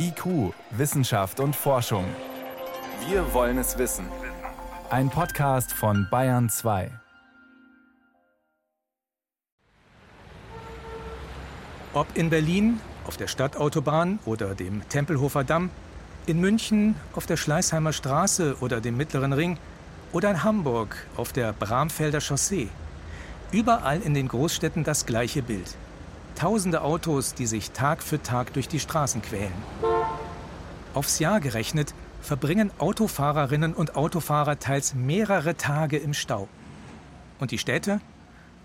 IQ, Wissenschaft und Forschung. Wir wollen es wissen. Ein Podcast von Bayern 2. Ob in Berlin, auf der Stadtautobahn oder dem Tempelhofer Damm, in München, auf der Schleißheimer Straße oder dem Mittleren Ring oder in Hamburg, auf der Bramfelder Chaussee. Überall in den Großstädten das gleiche Bild. Tausende Autos, die sich Tag für Tag durch die Straßen quälen. Aufs Jahr gerechnet verbringen Autofahrerinnen und Autofahrer teils mehrere Tage im Stau. Und die Städte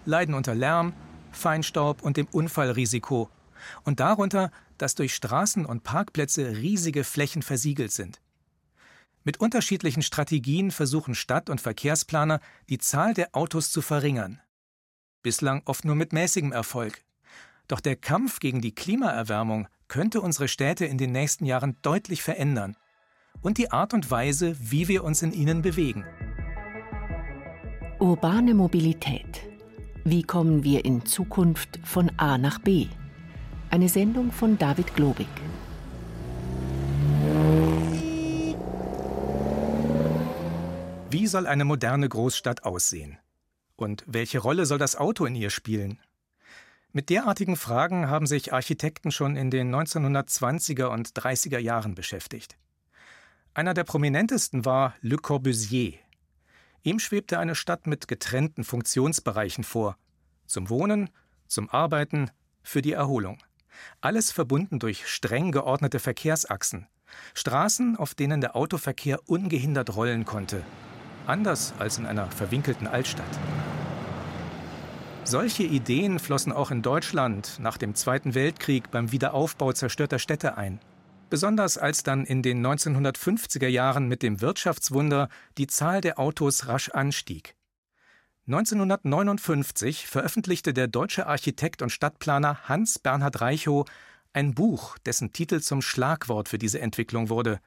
leiden unter Lärm, Feinstaub und dem Unfallrisiko. Und darunter, dass durch Straßen und Parkplätze riesige Flächen versiegelt sind. Mit unterschiedlichen Strategien versuchen Stadt- und Verkehrsplaner, die Zahl der Autos zu verringern. Bislang oft nur mit mäßigem Erfolg. Doch der Kampf gegen die Klimaerwärmung könnte unsere Städte in den nächsten Jahren deutlich verändern und die Art und Weise, wie wir uns in ihnen bewegen. Urbane Mobilität. Wie kommen wir in Zukunft von A nach B? Eine Sendung von David Globig. Wie soll eine moderne Großstadt aussehen? Und welche Rolle soll das Auto in ihr spielen? Mit derartigen Fragen haben sich Architekten schon in den 1920er und 30er Jahren beschäftigt. Einer der prominentesten war Le Corbusier. Ihm schwebte eine Stadt mit getrennten Funktionsbereichen vor. Zum Wohnen, zum Arbeiten, für die Erholung. Alles verbunden durch streng geordnete Verkehrsachsen. Straßen, auf denen der Autoverkehr ungehindert rollen konnte. Anders als in einer verwinkelten Altstadt. Solche Ideen flossen auch in Deutschland nach dem Zweiten Weltkrieg beim Wiederaufbau zerstörter Städte ein. Besonders als dann in den 1950er Jahren mit dem Wirtschaftswunder die Zahl der Autos rasch anstieg. 1959 veröffentlichte der deutsche Architekt und Stadtplaner Hans Bernhard Reichow ein Buch, dessen Titel zum Schlagwort für diese Entwicklung wurde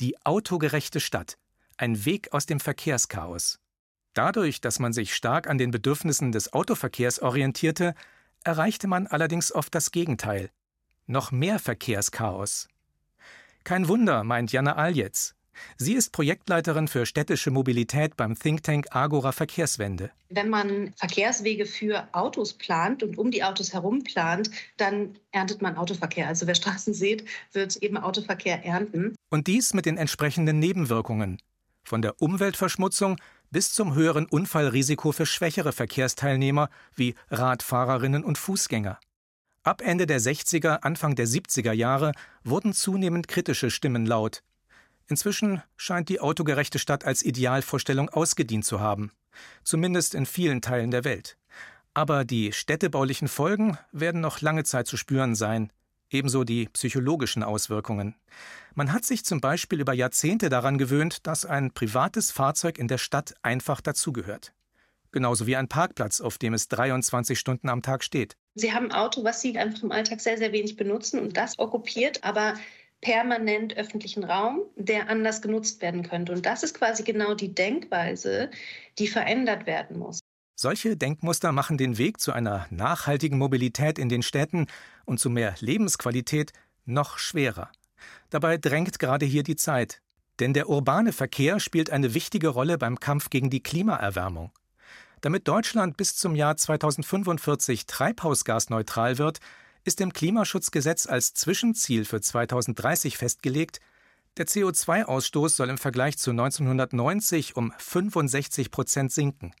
Die autogerechte Stadt. Ein Weg aus dem Verkehrschaos. Dadurch, dass man sich stark an den Bedürfnissen des Autoverkehrs orientierte, erreichte man allerdings oft das Gegenteil. Noch mehr Verkehrschaos. Kein Wunder, meint Jana Aljetz. Sie ist Projektleiterin für städtische Mobilität beim Think Tank Agora Verkehrswende. Wenn man Verkehrswege für Autos plant und um die Autos herum plant, dann erntet man Autoverkehr. Also wer Straßen sieht, wird eben Autoverkehr ernten. Und dies mit den entsprechenden Nebenwirkungen. Von der Umweltverschmutzung bis zum höheren Unfallrisiko für schwächere Verkehrsteilnehmer wie Radfahrerinnen und Fußgänger. Ab Ende der 60er, Anfang der 70er Jahre wurden zunehmend kritische Stimmen laut. Inzwischen scheint die autogerechte Stadt als Idealvorstellung ausgedient zu haben, zumindest in vielen Teilen der Welt. Aber die städtebaulichen Folgen werden noch lange Zeit zu spüren sein, ebenso die psychologischen Auswirkungen. Man hat sich zum Beispiel über Jahrzehnte daran gewöhnt, dass ein privates Fahrzeug in der Stadt einfach dazugehört. Genauso wie ein Parkplatz, auf dem es 23 Stunden am Tag steht. Sie haben ein Auto, was Sie einfach im Alltag sehr, sehr wenig benutzen und das okkupiert aber permanent öffentlichen Raum, der anders genutzt werden könnte. Und das ist quasi genau die Denkweise, die verändert werden muss. Solche Denkmuster machen den Weg zu einer nachhaltigen Mobilität in den Städten und zu mehr Lebensqualität noch schwerer. Dabei drängt gerade hier die Zeit. Denn der urbane Verkehr spielt eine wichtige Rolle beim Kampf gegen die Klimaerwärmung. Damit Deutschland bis zum Jahr 2045 treibhausgasneutral wird, ist im Klimaschutzgesetz als Zwischenziel für 2030 festgelegt, der CO2-Ausstoß soll im Vergleich zu 1990 um 65 Prozent sinken.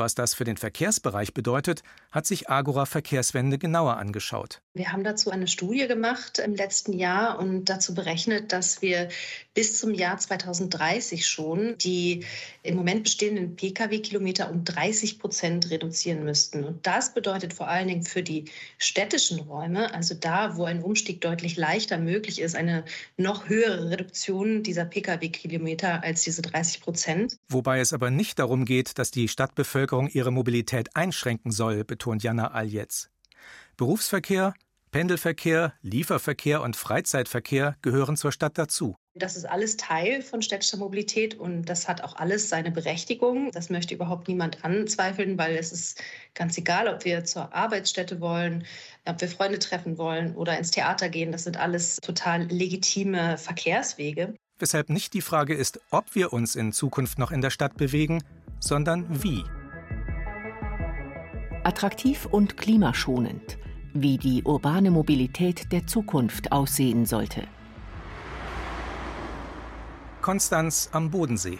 Was das für den Verkehrsbereich bedeutet, hat sich Agora Verkehrswende genauer angeschaut. Wir haben dazu eine Studie gemacht im letzten Jahr und dazu berechnet, dass wir bis zum Jahr 2030 schon die im Moment bestehenden Pkw-Kilometer um 30 Prozent reduzieren müssten. Und das bedeutet vor allen Dingen für die städtischen Räume, also da, wo ein Umstieg deutlich leichter möglich ist, eine noch höhere Reduktion dieser Pkw-Kilometer als diese 30 Prozent. Wobei es aber nicht darum geht, dass die Stadtbevölkerung ihre Mobilität einschränken soll, betont Jana Aljetz. Berufsverkehr, Pendelverkehr, Lieferverkehr und Freizeitverkehr gehören zur Stadt dazu. Das ist alles Teil von städtischer Mobilität und das hat auch alles seine Berechtigung. Das möchte überhaupt niemand anzweifeln, weil es ist ganz egal, ob wir zur Arbeitsstätte wollen, ob wir Freunde treffen wollen oder ins Theater gehen. Das sind alles total legitime Verkehrswege. Weshalb nicht die Frage ist, ob wir uns in Zukunft noch in der Stadt bewegen, sondern wie. Attraktiv und klimaschonend, wie die urbane Mobilität der Zukunft aussehen sollte. Konstanz am Bodensee.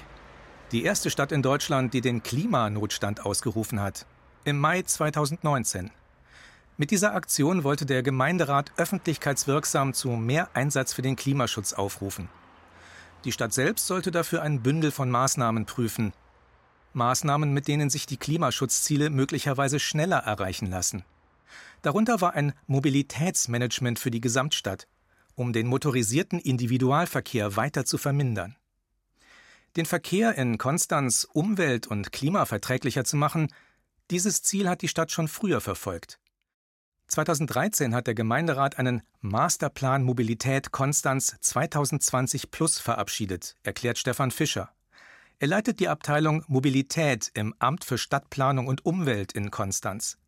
Die erste Stadt in Deutschland, die den Klimanotstand ausgerufen hat. Im Mai 2019. Mit dieser Aktion wollte der Gemeinderat öffentlichkeitswirksam zu mehr Einsatz für den Klimaschutz aufrufen. Die Stadt selbst sollte dafür ein Bündel von Maßnahmen prüfen. Maßnahmen, mit denen sich die Klimaschutzziele möglicherweise schneller erreichen lassen. Darunter war ein Mobilitätsmanagement für die Gesamtstadt, um den motorisierten Individualverkehr weiter zu vermindern. Den Verkehr in Konstanz umwelt- und klimaverträglicher zu machen, dieses Ziel hat die Stadt schon früher verfolgt. 2013 hat der Gemeinderat einen Masterplan Mobilität Konstanz 2020 Plus verabschiedet, erklärt Stefan Fischer. Er leitet die Abteilung Mobilität im Amt für Stadtplanung und Umwelt in Konstanz.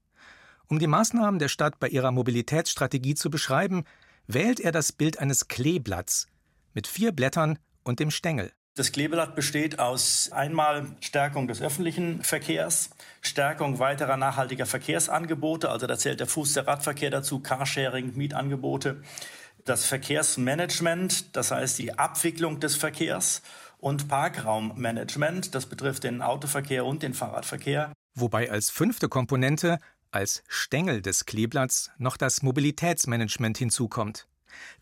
Um die Maßnahmen der Stadt bei ihrer Mobilitätsstrategie zu beschreiben, wählt er das Bild eines Kleeblatts mit vier Blättern und dem Stängel. Das Kleeblatt besteht aus einmal Stärkung des öffentlichen Verkehrs, Stärkung weiterer nachhaltiger Verkehrsangebote, also da zählt der Fuß- der Radverkehr dazu, Carsharing, Mietangebote, das Verkehrsmanagement, das heißt die Abwicklung des Verkehrs und Parkraummanagement, das betrifft den Autoverkehr und den Fahrradverkehr. Wobei als fünfte Komponente als Stängel des Kleeblatts noch das Mobilitätsmanagement hinzukommt.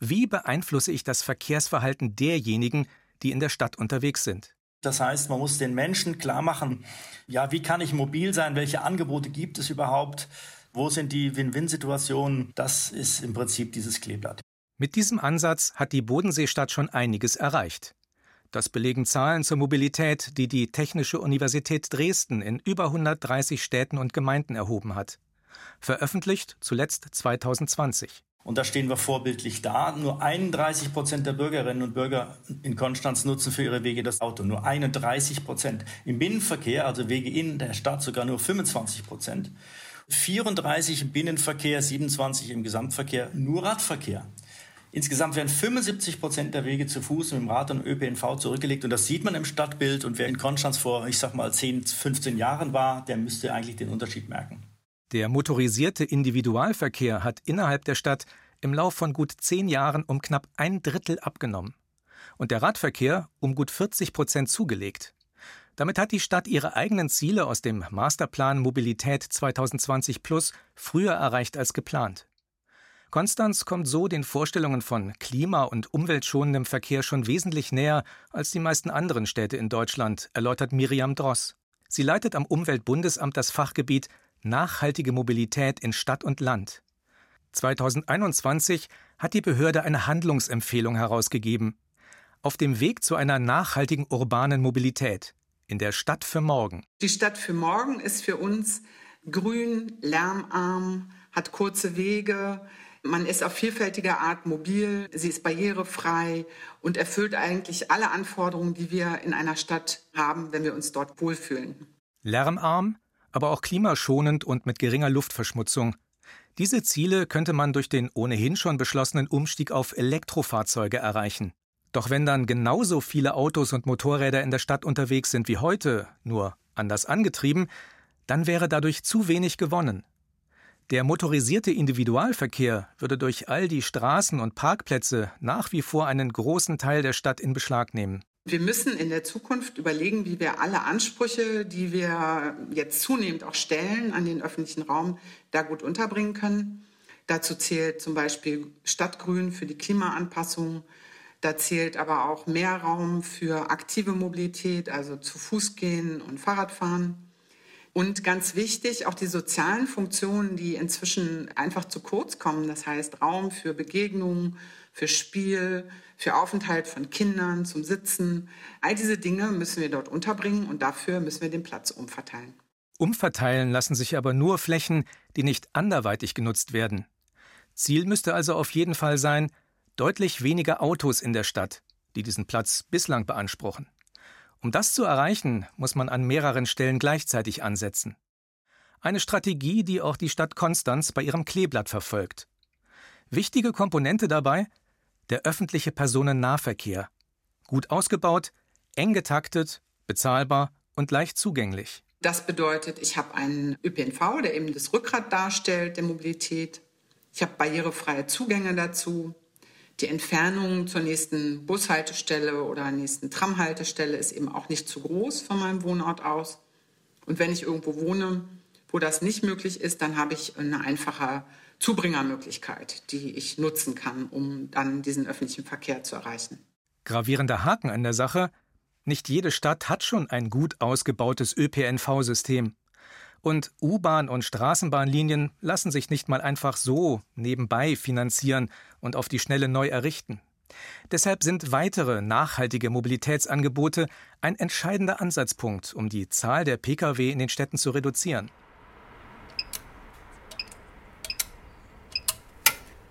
Wie beeinflusse ich das Verkehrsverhalten derjenigen, die in der Stadt unterwegs sind? Das heißt, man muss den Menschen klar machen, ja, wie kann ich mobil sein? Welche Angebote gibt es überhaupt? Wo sind die Win-Win-Situationen? Das ist im Prinzip dieses Kleeblatt. Mit diesem Ansatz hat die Bodenseestadt schon einiges erreicht. Das belegen Zahlen zur Mobilität, die die Technische Universität Dresden in über 130 Städten und Gemeinden erhoben hat. Veröffentlicht zuletzt 2020. Und da stehen wir vorbildlich da. Nur 31 Prozent der Bürgerinnen und Bürger in Konstanz nutzen für ihre Wege das Auto. Nur 31 Prozent. Im Binnenverkehr, also Wege in der Stadt, sogar nur 25 Prozent. 34 im Binnenverkehr, 27 im Gesamtverkehr, nur Radverkehr. Insgesamt werden 75 Prozent der Wege zu Fuß mit dem Rad und ÖPNV zurückgelegt. Und das sieht man im Stadtbild. Und wer in Konstanz vor, ich sag mal, 10, 15 Jahren war, der müsste eigentlich den Unterschied merken. Der motorisierte Individualverkehr hat innerhalb der Stadt im Lauf von gut zehn Jahren um knapp ein Drittel abgenommen. Und der Radverkehr um gut 40 Prozent zugelegt. Damit hat die Stadt ihre eigenen Ziele aus dem Masterplan Mobilität 2020 Plus früher erreicht als geplant. Konstanz kommt so den Vorstellungen von klima- und umweltschonendem Verkehr schon wesentlich näher als die meisten anderen Städte in Deutschland, erläutert Miriam Dross. Sie leitet am Umweltbundesamt das Fachgebiet Nachhaltige Mobilität in Stadt und Land. 2021 hat die Behörde eine Handlungsempfehlung herausgegeben. Auf dem Weg zu einer nachhaltigen urbanen Mobilität in der Stadt für morgen. Die Stadt für morgen ist für uns grün, lärmarm, hat kurze Wege, man ist auf vielfältige Art mobil, sie ist barrierefrei und erfüllt eigentlich alle Anforderungen, die wir in einer Stadt haben, wenn wir uns dort wohlfühlen. Lärmarm, aber auch klimaschonend und mit geringer Luftverschmutzung. Diese Ziele könnte man durch den ohnehin schon beschlossenen Umstieg auf Elektrofahrzeuge erreichen. Doch wenn dann genauso viele Autos und Motorräder in der Stadt unterwegs sind wie heute, nur anders angetrieben, dann wäre dadurch zu wenig gewonnen. Der motorisierte Individualverkehr würde durch all die Straßen und Parkplätze nach wie vor einen großen Teil der Stadt in Beschlag nehmen. Wir müssen in der Zukunft überlegen, wie wir alle Ansprüche, die wir jetzt zunehmend auch stellen an den öffentlichen Raum, da gut unterbringen können. Dazu zählt zum Beispiel Stadtgrün für die Klimaanpassung. Da zählt aber auch mehr Raum für aktive Mobilität, also zu Fuß gehen und Fahrradfahren. Und ganz wichtig, auch die sozialen Funktionen, die inzwischen einfach zu kurz kommen. Das heißt Raum für Begegnungen, für Spiel, für Aufenthalt von Kindern, zum Sitzen. All diese Dinge müssen wir dort unterbringen und dafür müssen wir den Platz umverteilen. Umverteilen lassen sich aber nur Flächen, die nicht anderweitig genutzt werden. Ziel müsste also auf jeden Fall sein, deutlich weniger Autos in der Stadt, die diesen Platz bislang beanspruchen. Um das zu erreichen, muss man an mehreren Stellen gleichzeitig ansetzen. Eine Strategie, die auch die Stadt Konstanz bei ihrem Kleeblatt verfolgt. Wichtige Komponente dabei der öffentliche Personennahverkehr. Gut ausgebaut, eng getaktet, bezahlbar und leicht zugänglich. Das bedeutet, ich habe einen ÖPNV, der eben das Rückgrat darstellt der Mobilität. Ich habe barrierefreie Zugänge dazu. Die Entfernung zur nächsten Bushaltestelle oder nächsten Tramhaltestelle ist eben auch nicht zu groß von meinem Wohnort aus. Und wenn ich irgendwo wohne, wo das nicht möglich ist, dann habe ich eine einfache Zubringermöglichkeit, die ich nutzen kann, um dann diesen öffentlichen Verkehr zu erreichen. Gravierender Haken an der Sache, nicht jede Stadt hat schon ein gut ausgebautes ÖPNV-System. Und U-Bahn- und Straßenbahnlinien lassen sich nicht mal einfach so nebenbei finanzieren und auf die Schnelle neu errichten. Deshalb sind weitere nachhaltige Mobilitätsangebote ein entscheidender Ansatzpunkt, um die Zahl der Pkw in den Städten zu reduzieren.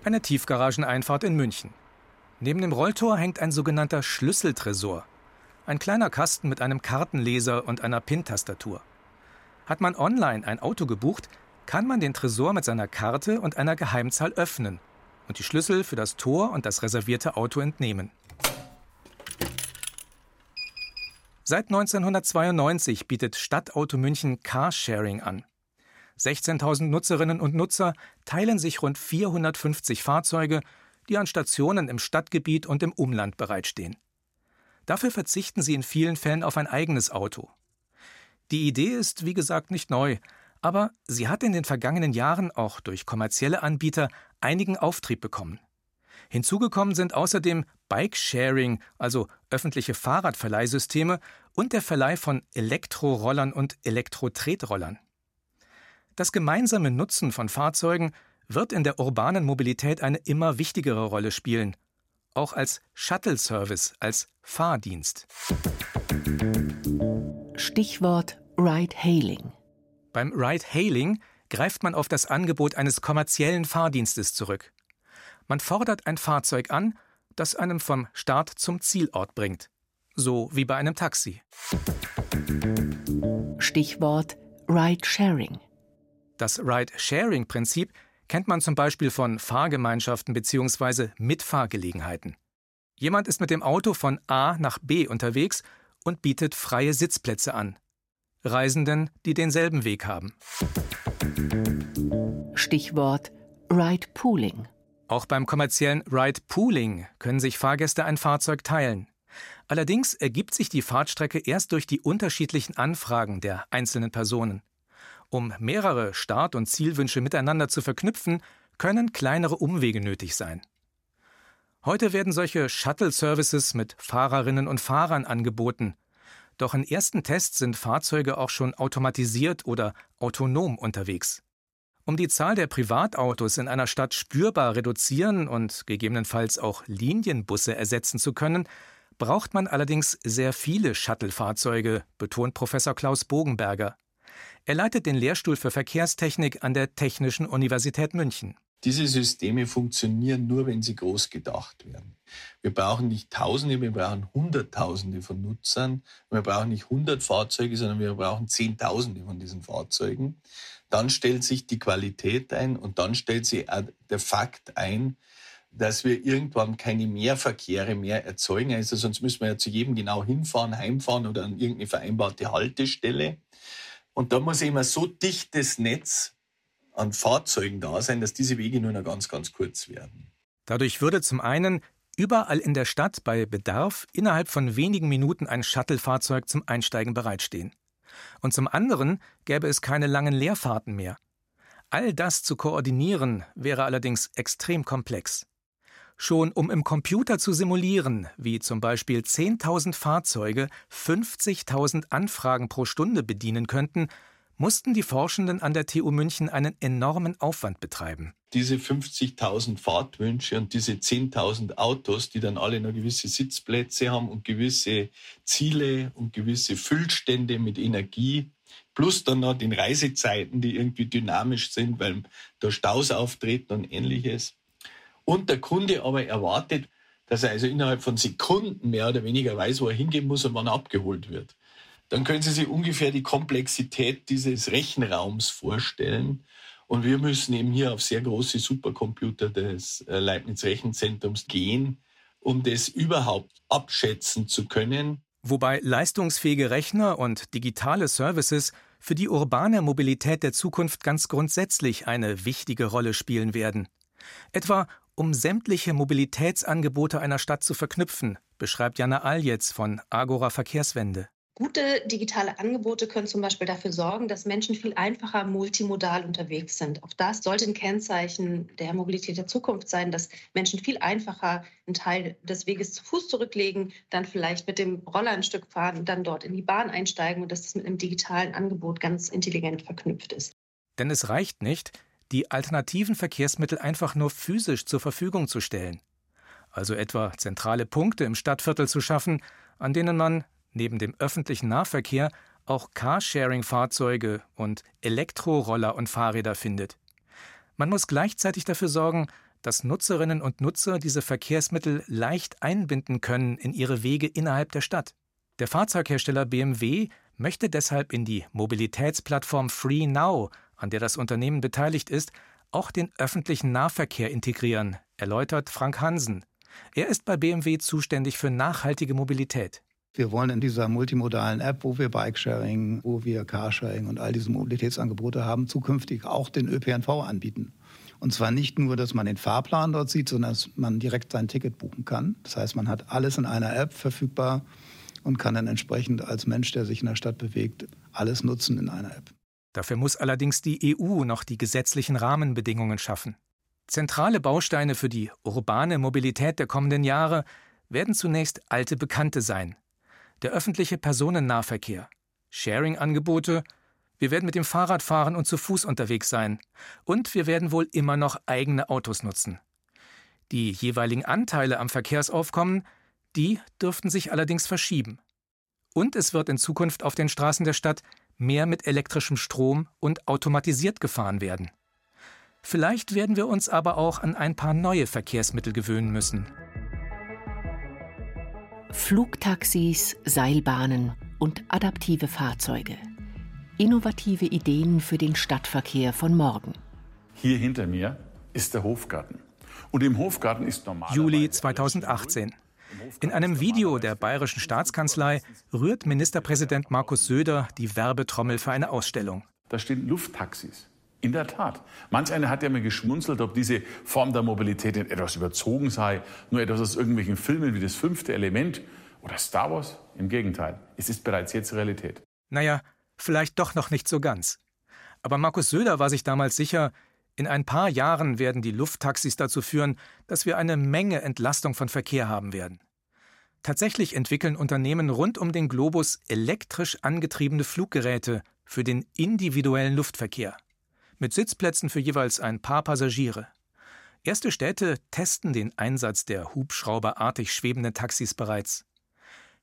Eine Tiefgarageneinfahrt in München. Neben dem Rolltor hängt ein sogenannter Schlüsseltresor. Ein kleiner Kasten mit einem Kartenleser und einer PIN-Tastatur. Hat man online ein Auto gebucht, kann man den Tresor mit seiner Karte und einer Geheimzahl öffnen und die Schlüssel für das Tor und das reservierte Auto entnehmen. Seit 1992 bietet Stadtauto München Carsharing an. 16.000 Nutzerinnen und Nutzer teilen sich rund 450 Fahrzeuge, die an Stationen im Stadtgebiet und im Umland bereitstehen. Dafür verzichten sie in vielen Fällen auf ein eigenes Auto. Die Idee ist, wie gesagt, nicht neu, aber sie hat in den vergangenen Jahren auch durch kommerzielle Anbieter einigen Auftrieb bekommen. Hinzugekommen sind außerdem Bike-Sharing, also öffentliche Fahrradverleihsysteme, und der Verleih von Elektrorollern und Elektro-Tretrollern. Das gemeinsame Nutzen von Fahrzeugen wird in der urbanen Mobilität eine immer wichtigere Rolle spielen, auch als Shuttle-Service, als Fahrdienst. Stichwort Ride-Hailing. Beim Ride-Hailing greift man auf das Angebot eines kommerziellen Fahrdienstes zurück. Man fordert ein Fahrzeug an, das einem vom Start zum Zielort bringt, so wie bei einem Taxi. Stichwort Ride-Sharing. Das Ride-Sharing-Prinzip kennt man zum Beispiel von Fahrgemeinschaften bzw. Mitfahrgelegenheiten. Jemand ist mit dem Auto von A nach B unterwegs und bietet freie Sitzplätze an. Reisenden, die denselben Weg haben. Stichwort Ride Pooling. Auch beim kommerziellen Ride Pooling können sich Fahrgäste ein Fahrzeug teilen. Allerdings ergibt sich die Fahrtstrecke erst durch die unterschiedlichen Anfragen der einzelnen Personen. Um mehrere Start- und Zielwünsche miteinander zu verknüpfen, können kleinere Umwege nötig sein. Heute werden solche Shuttle-Services mit Fahrerinnen und Fahrern angeboten. Doch in ersten Tests sind Fahrzeuge auch schon automatisiert oder autonom unterwegs. Um die Zahl der Privatautos in einer Stadt spürbar reduzieren und gegebenenfalls auch Linienbusse ersetzen zu können, braucht man allerdings sehr viele Shuttle-Fahrzeuge, betont Professor Klaus Bogenberger. Er leitet den Lehrstuhl für Verkehrstechnik an der Technischen Universität München. Diese Systeme funktionieren nur, wenn sie groß gedacht werden. Wir brauchen nicht Tausende, wir brauchen Hunderttausende von Nutzern. Wir brauchen nicht hundert Fahrzeuge, sondern wir brauchen Zehntausende von diesen Fahrzeugen. Dann stellt sich die Qualität ein und dann stellt sich der Fakt ein, dass wir irgendwann keine Mehrverkehre mehr erzeugen. Also sonst müssen wir ja zu jedem genau hinfahren, heimfahren oder an irgendeine vereinbarte Haltestelle. Und da muss immer so dichtes Netz an Fahrzeugen da sein, dass diese Wege nur noch ganz, ganz kurz werden. Dadurch würde zum einen überall in der Stadt bei Bedarf innerhalb von wenigen Minuten ein Shuttle-Fahrzeug zum Einsteigen bereitstehen. Und zum anderen gäbe es keine langen Leerfahrten mehr. All das zu koordinieren wäre allerdings extrem komplex. Schon um im Computer zu simulieren, wie zum Beispiel 10.000 Fahrzeuge 50.000 Anfragen pro Stunde bedienen könnten, mussten die Forschenden an der TU München einen enormen Aufwand betreiben. Diese 50.000 Fahrtwünsche und diese 10.000 Autos, die dann alle noch gewisse Sitzplätze haben und gewisse Ziele und gewisse Füllstände mit Energie, plus dann noch den Reisezeiten, die irgendwie dynamisch sind, weil da Staus auftreten und ähnliches. und der Kunde aber erwartet, dass er also innerhalb von Sekunden mehr oder weniger weiß, wo er hingehen muss und wann er abgeholt wird. Dann können Sie sich ungefähr die Komplexität dieses Rechenraums vorstellen. Und wir müssen eben hier auf sehr große Supercomputer des äh, Leibniz Rechenzentrums gehen, um das überhaupt abschätzen zu können. Wobei leistungsfähige Rechner und digitale Services für die urbane Mobilität der Zukunft ganz grundsätzlich eine wichtige Rolle spielen werden. Etwa um sämtliche Mobilitätsangebote einer Stadt zu verknüpfen, beschreibt Jana Aljetz von Agora Verkehrswende. Gute digitale Angebote können zum Beispiel dafür sorgen, dass Menschen viel einfacher multimodal unterwegs sind. Auch das sollte ein Kennzeichen der Mobilität der Zukunft sein, dass Menschen viel einfacher einen Teil des Weges zu Fuß zurücklegen, dann vielleicht mit dem Roller ein Stück fahren und dann dort in die Bahn einsteigen und dass das mit einem digitalen Angebot ganz intelligent verknüpft ist. Denn es reicht nicht, die alternativen Verkehrsmittel einfach nur physisch zur Verfügung zu stellen. Also etwa zentrale Punkte im Stadtviertel zu schaffen, an denen man neben dem öffentlichen Nahverkehr auch Carsharing-Fahrzeuge und Elektroroller und Fahrräder findet. Man muss gleichzeitig dafür sorgen, dass Nutzerinnen und Nutzer diese Verkehrsmittel leicht einbinden können in ihre Wege innerhalb der Stadt. Der Fahrzeughersteller BMW möchte deshalb in die Mobilitätsplattform Free Now, an der das Unternehmen beteiligt ist, auch den öffentlichen Nahverkehr integrieren, erläutert Frank Hansen. Er ist bei BMW zuständig für nachhaltige Mobilität. Wir wollen in dieser multimodalen App, wo wir Bikesharing, wo wir Carsharing und all diese Mobilitätsangebote haben, zukünftig auch den ÖPNV anbieten. Und zwar nicht nur, dass man den Fahrplan dort sieht, sondern dass man direkt sein Ticket buchen kann. Das heißt, man hat alles in einer App verfügbar und kann dann entsprechend als Mensch, der sich in der Stadt bewegt, alles nutzen in einer App. Dafür muss allerdings die EU noch die gesetzlichen Rahmenbedingungen schaffen. Zentrale Bausteine für die urbane Mobilität der kommenden Jahre werden zunächst alte Bekannte sein, der öffentliche Personennahverkehr, Sharing-Angebote, wir werden mit dem Fahrrad fahren und zu Fuß unterwegs sein, und wir werden wohl immer noch eigene Autos nutzen. Die jeweiligen Anteile am Verkehrsaufkommen, die dürften sich allerdings verschieben. Und es wird in Zukunft auf den Straßen der Stadt mehr mit elektrischem Strom und automatisiert gefahren werden. Vielleicht werden wir uns aber auch an ein paar neue Verkehrsmittel gewöhnen müssen. Flugtaxis, Seilbahnen und adaptive Fahrzeuge. Innovative Ideen für den Stadtverkehr von morgen. Hier hinter mir ist der Hofgarten. Und im Hofgarten ist normal. Juli 2018. In einem Video der Bayerischen Staatskanzlei rührt Ministerpräsident Markus Söder die Werbetrommel für eine Ausstellung. Da stehen Lufttaxis. In der Tat. Manch einer hat ja mir geschmunzelt, ob diese Form der Mobilität etwas überzogen sei, nur etwas aus irgendwelchen Filmen wie das fünfte Element oder Star Wars. Im Gegenteil, es ist bereits jetzt Realität. Naja, vielleicht doch noch nicht so ganz. Aber Markus Söder war sich damals sicher, in ein paar Jahren werden die Lufttaxis dazu führen, dass wir eine Menge Entlastung von Verkehr haben werden. Tatsächlich entwickeln Unternehmen rund um den Globus elektrisch angetriebene Fluggeräte für den individuellen Luftverkehr mit Sitzplätzen für jeweils ein paar Passagiere. Erste Städte testen den Einsatz der hubschrauberartig schwebenden Taxis bereits.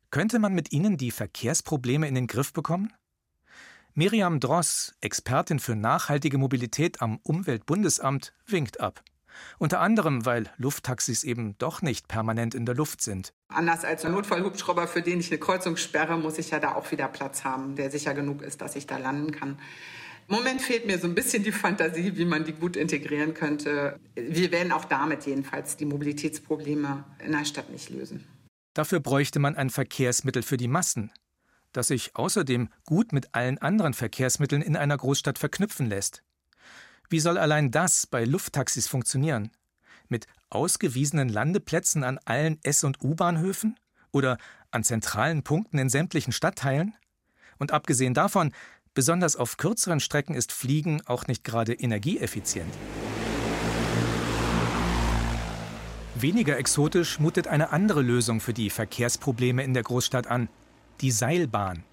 Könnte man mit ihnen die Verkehrsprobleme in den Griff bekommen? Miriam Dross, Expertin für nachhaltige Mobilität am Umweltbundesamt, winkt ab. Unter anderem, weil Lufttaxis eben doch nicht permanent in der Luft sind. Anders als ein Notfallhubschrauber, für den ich eine Kreuzung sperre, muss ich ja da auch wieder Platz haben, der sicher genug ist, dass ich da landen kann. Im Moment fehlt mir so ein bisschen die Fantasie, wie man die gut integrieren könnte. Wir werden auch damit jedenfalls die Mobilitätsprobleme in der Stadt nicht lösen. Dafür bräuchte man ein Verkehrsmittel für die Massen, das sich außerdem gut mit allen anderen Verkehrsmitteln in einer Großstadt verknüpfen lässt. Wie soll allein das bei Lufttaxis funktionieren? Mit ausgewiesenen Landeplätzen an allen S- und U-Bahnhöfen? Oder an zentralen Punkten in sämtlichen Stadtteilen? Und abgesehen davon, Besonders auf kürzeren Strecken ist Fliegen auch nicht gerade energieeffizient. Weniger exotisch mutet eine andere Lösung für die Verkehrsprobleme in der Großstadt an, die Seilbahn.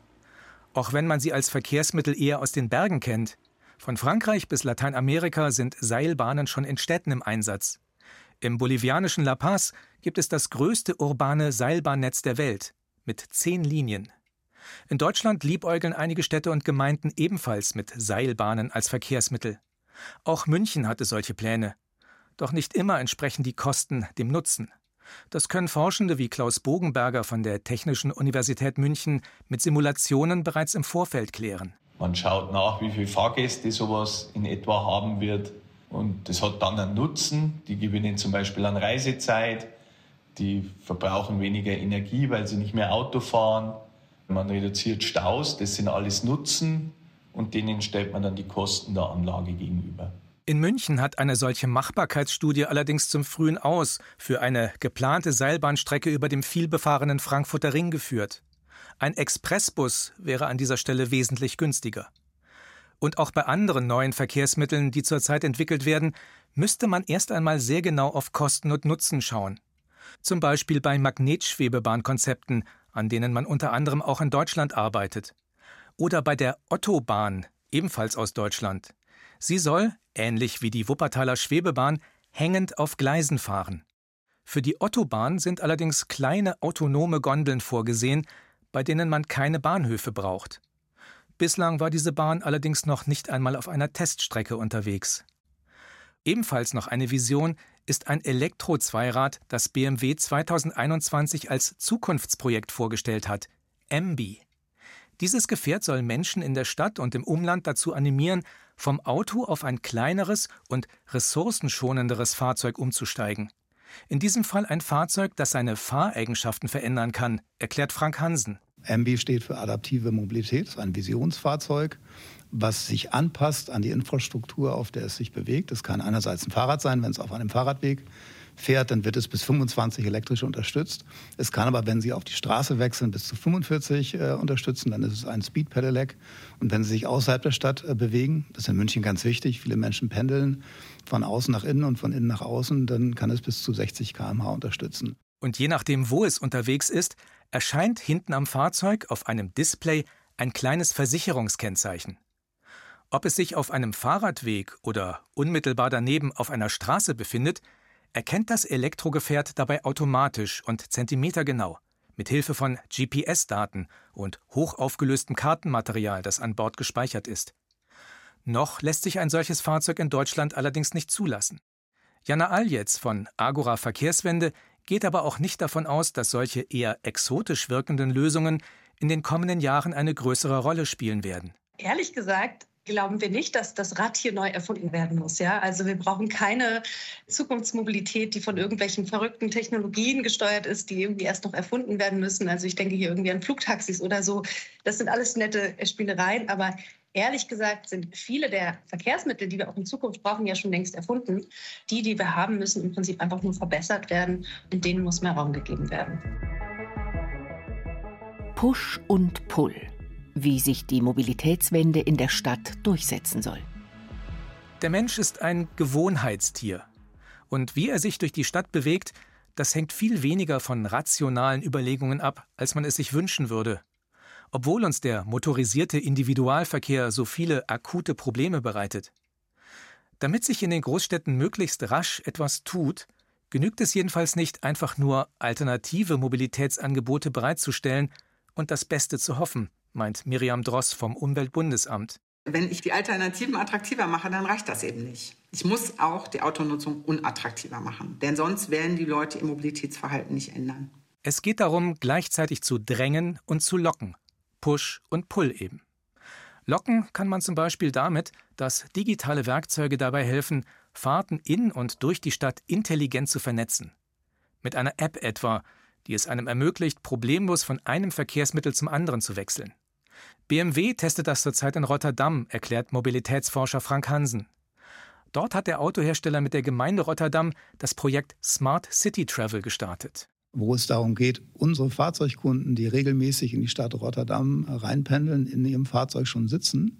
Auch wenn man sie als Verkehrsmittel eher aus den Bergen kennt, von Frankreich bis Lateinamerika sind Seilbahnen schon in Städten im Einsatz. Im bolivianischen La Paz gibt es das größte urbane Seilbahnnetz der Welt mit zehn Linien. In Deutschland liebäugeln einige Städte und Gemeinden ebenfalls mit Seilbahnen als Verkehrsmittel. Auch München hatte solche Pläne. Doch nicht immer entsprechen die Kosten dem Nutzen. Das können Forschende wie Klaus Bogenberger von der Technischen Universität München mit Simulationen bereits im Vorfeld klären. Man schaut nach, wie viele Fahrgäste sowas in etwa haben wird. Und das hat dann einen Nutzen. Die gewinnen zum Beispiel an Reisezeit. Die verbrauchen weniger Energie, weil sie nicht mehr Auto fahren. Man reduziert Staus. Das sind alles Nutzen. Und denen stellt man dann die Kosten der Anlage gegenüber. In München hat eine solche Machbarkeitsstudie allerdings zum frühen Aus für eine geplante Seilbahnstrecke über dem vielbefahrenen Frankfurter Ring geführt. Ein Expressbus wäre an dieser Stelle wesentlich günstiger. Und auch bei anderen neuen Verkehrsmitteln, die zurzeit entwickelt werden, müsste man erst einmal sehr genau auf Kosten und Nutzen schauen. Zum Beispiel bei Magnetschwebebahnkonzepten, an denen man unter anderem auch in Deutschland arbeitet. Oder bei der Ottobahn, ebenfalls aus Deutschland. Sie soll, ähnlich wie die Wuppertaler Schwebebahn, hängend auf Gleisen fahren. Für die Ottobahn sind allerdings kleine autonome Gondeln vorgesehen, bei denen man keine Bahnhöfe braucht. Bislang war diese Bahn allerdings noch nicht einmal auf einer Teststrecke unterwegs. Ebenfalls noch eine Vision ist ein Elektro-Zweirad, das BMW 2021 als Zukunftsprojekt vorgestellt hat, MB. Dieses Gefährt soll Menschen in der Stadt und im Umland dazu animieren, vom Auto auf ein kleineres und ressourcenschonenderes Fahrzeug umzusteigen. In diesem Fall ein Fahrzeug, das seine Fahreigenschaften verändern kann, erklärt Frank Hansen. MB steht für adaptive Mobilität, ist ein Visionsfahrzeug, was sich anpasst an die Infrastruktur, auf der es sich bewegt. Es kann einerseits ein Fahrrad sein, wenn es auf einem Fahrradweg fährt, dann wird es bis 25 elektrisch unterstützt. Es kann aber, wenn Sie auf die Straße wechseln, bis zu 45 äh, unterstützen. Dann ist es ein Speed Pedelec. Und wenn Sie sich außerhalb der Stadt äh, bewegen, das ist in München ganz wichtig, viele Menschen pendeln von außen nach innen und von innen nach außen, dann kann es bis zu 60 km/h unterstützen. Und je nachdem, wo es unterwegs ist, erscheint hinten am Fahrzeug auf einem Display ein kleines Versicherungskennzeichen. Ob es sich auf einem Fahrradweg oder unmittelbar daneben auf einer Straße befindet, erkennt das Elektrogefährt dabei automatisch und zentimetergenau mit Hilfe von GPS-Daten und hochaufgelöstem Kartenmaterial, das an Bord gespeichert ist. Noch lässt sich ein solches Fahrzeug in Deutschland allerdings nicht zulassen. Jana Aljetz von Agora Verkehrswende geht aber auch nicht davon aus, dass solche eher exotisch wirkenden Lösungen in den kommenden Jahren eine größere Rolle spielen werden. Ehrlich gesagt glauben wir nicht, dass das Rad hier neu erfunden werden muss. Ja? Also wir brauchen keine Zukunftsmobilität, die von irgendwelchen verrückten Technologien gesteuert ist, die irgendwie erst noch erfunden werden müssen. Also ich denke hier irgendwie an Flugtaxis oder so. Das sind alles nette Spielereien, aber ehrlich gesagt sind viele der Verkehrsmittel, die wir auch in Zukunft brauchen, ja schon längst erfunden. Die, die wir haben, müssen im Prinzip einfach nur verbessert werden und denen muss mehr Raum gegeben werden. Push und Pull wie sich die Mobilitätswende in der Stadt durchsetzen soll. Der Mensch ist ein Gewohnheitstier. Und wie er sich durch die Stadt bewegt, das hängt viel weniger von rationalen Überlegungen ab, als man es sich wünschen würde. Obwohl uns der motorisierte Individualverkehr so viele akute Probleme bereitet. Damit sich in den Großstädten möglichst rasch etwas tut, genügt es jedenfalls nicht, einfach nur alternative Mobilitätsangebote bereitzustellen und das Beste zu hoffen, meint Miriam Dross vom Umweltbundesamt. Wenn ich die Alternativen attraktiver mache, dann reicht das eben nicht. Ich muss auch die Autonutzung unattraktiver machen, denn sonst werden die Leute ihr Mobilitätsverhalten nicht ändern. Es geht darum, gleichzeitig zu drängen und zu locken. Push und Pull eben. Locken kann man zum Beispiel damit, dass digitale Werkzeuge dabei helfen, Fahrten in und durch die Stadt intelligent zu vernetzen. Mit einer App etwa, die es einem ermöglicht, problemlos von einem Verkehrsmittel zum anderen zu wechseln. BMW testet das zurzeit in Rotterdam, erklärt Mobilitätsforscher Frank Hansen. Dort hat der Autohersteller mit der Gemeinde Rotterdam das Projekt Smart City Travel gestartet. Wo es darum geht, unsere Fahrzeugkunden, die regelmäßig in die Stadt Rotterdam reinpendeln, in ihrem Fahrzeug schon sitzen,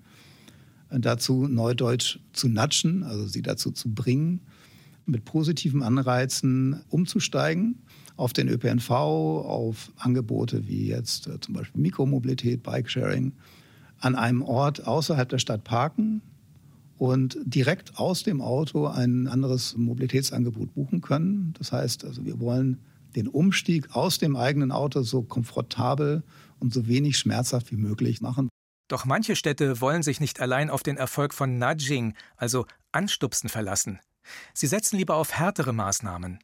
dazu neudeutsch zu natschen, also sie dazu zu bringen, mit positiven Anreizen umzusteigen auf den ÖPNV, auf Angebote wie jetzt äh, zum Beispiel Mikromobilität, Bikesharing, an einem Ort außerhalb der Stadt parken und direkt aus dem Auto ein anderes Mobilitätsangebot buchen können. Das heißt, also wir wollen den Umstieg aus dem eigenen Auto so komfortabel und so wenig schmerzhaft wie möglich machen. Doch manche Städte wollen sich nicht allein auf den Erfolg von Nudging, also Anstupsen, verlassen. Sie setzen lieber auf härtere Maßnahmen.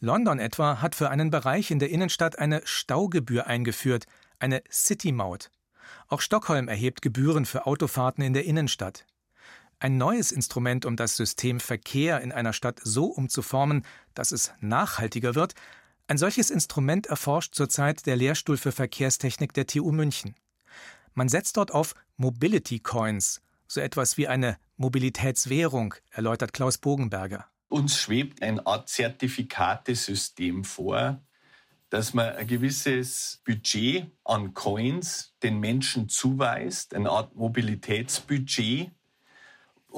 London etwa hat für einen Bereich in der Innenstadt eine Staugebühr eingeführt, eine City-Maut. Auch Stockholm erhebt Gebühren für Autofahrten in der Innenstadt. Ein neues Instrument, um das System Verkehr in einer Stadt so umzuformen, dass es nachhaltiger wird, ein solches Instrument erforscht zurzeit der Lehrstuhl für Verkehrstechnik der TU München. Man setzt dort auf Mobility Coins, so etwas wie eine Mobilitätswährung, erläutert Klaus Bogenberger. Uns schwebt ein Art Zertifikatesystem vor, dass man ein gewisses Budget an Coins den Menschen zuweist, eine Art Mobilitätsbudget.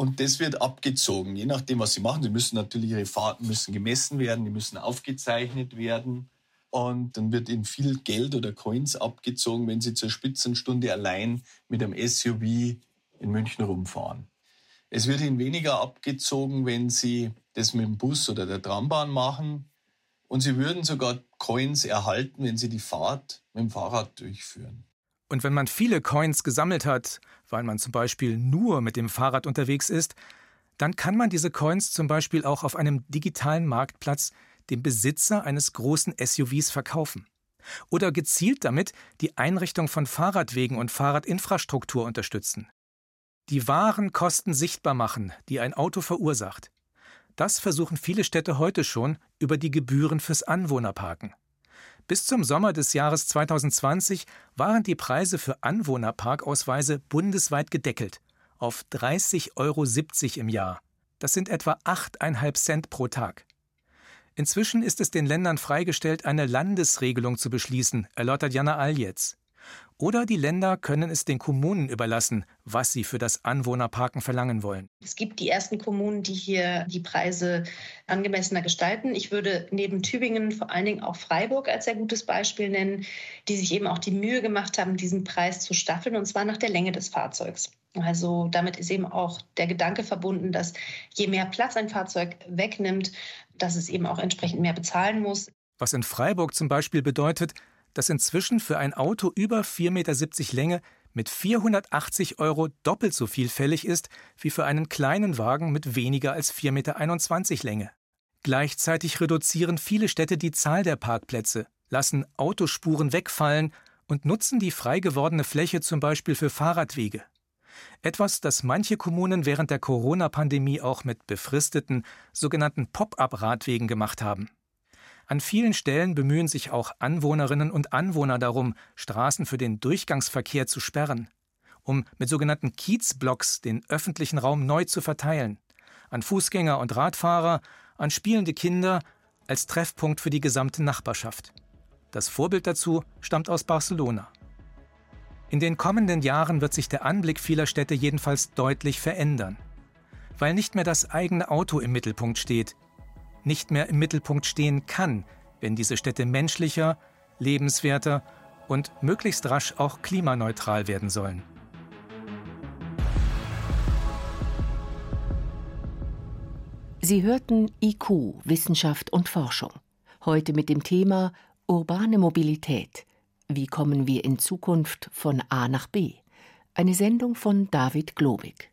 Und das wird abgezogen, je nachdem, was sie machen. Sie müssen natürlich, ihre Fahrten müssen gemessen werden, die müssen aufgezeichnet werden. Und dann wird ihnen viel Geld oder Coins abgezogen, wenn sie zur Spitzenstunde allein mit einem SUV in München rumfahren. Es wird ihnen weniger abgezogen, wenn sie das mit dem Bus oder der Trambahn machen. Und sie würden sogar Coins erhalten, wenn sie die Fahrt mit dem Fahrrad durchführen. Und wenn man viele Coins gesammelt hat, weil man zum Beispiel nur mit dem Fahrrad unterwegs ist, dann kann man diese Coins zum Beispiel auch auf einem digitalen Marktplatz dem Besitzer eines großen SUVs verkaufen. Oder gezielt damit die Einrichtung von Fahrradwegen und Fahrradinfrastruktur unterstützen. Die wahren Kosten sichtbar machen, die ein Auto verursacht. Das versuchen viele Städte heute schon über die Gebühren fürs Anwohnerparken. Bis zum Sommer des Jahres 2020 waren die Preise für Anwohnerparkausweise bundesweit gedeckelt auf 30,70 Euro im Jahr. Das sind etwa 8,5 Cent pro Tag. Inzwischen ist es den Ländern freigestellt, eine Landesregelung zu beschließen, erläutert Jana Aljetz. Oder die Länder können es den Kommunen überlassen, was sie für das Anwohnerparken verlangen wollen. Es gibt die ersten Kommunen, die hier die Preise angemessener gestalten. Ich würde neben Tübingen vor allen Dingen auch Freiburg als sehr gutes Beispiel nennen, die sich eben auch die Mühe gemacht haben, diesen Preis zu staffeln, und zwar nach der Länge des Fahrzeugs. Also damit ist eben auch der Gedanke verbunden, dass je mehr Platz ein Fahrzeug wegnimmt, dass es eben auch entsprechend mehr bezahlen muss. Was in Freiburg zum Beispiel bedeutet, dass inzwischen für ein Auto über 4,70 Meter Länge mit 480 Euro doppelt so viel fällig ist wie für einen kleinen Wagen mit weniger als 4,21 Meter Länge. Gleichzeitig reduzieren viele Städte die Zahl der Parkplätze, lassen Autospuren wegfallen und nutzen die frei gewordene Fläche zum Beispiel für Fahrradwege. Etwas, das manche Kommunen während der Corona-Pandemie auch mit befristeten, sogenannten Pop-up-Radwegen gemacht haben. An vielen Stellen bemühen sich auch Anwohnerinnen und Anwohner darum, Straßen für den Durchgangsverkehr zu sperren, um mit sogenannten Kiezblocks den öffentlichen Raum neu zu verteilen, an Fußgänger und Radfahrer, an spielende Kinder, als Treffpunkt für die gesamte Nachbarschaft. Das Vorbild dazu stammt aus Barcelona. In den kommenden Jahren wird sich der Anblick vieler Städte jedenfalls deutlich verändern, weil nicht mehr das eigene Auto im Mittelpunkt steht, nicht mehr im Mittelpunkt stehen kann, wenn diese Städte menschlicher, lebenswerter und möglichst rasch auch klimaneutral werden sollen. Sie hörten IQ, Wissenschaft und Forschung. Heute mit dem Thema Urbane Mobilität. Wie kommen wir in Zukunft von A nach B? Eine Sendung von David Globig.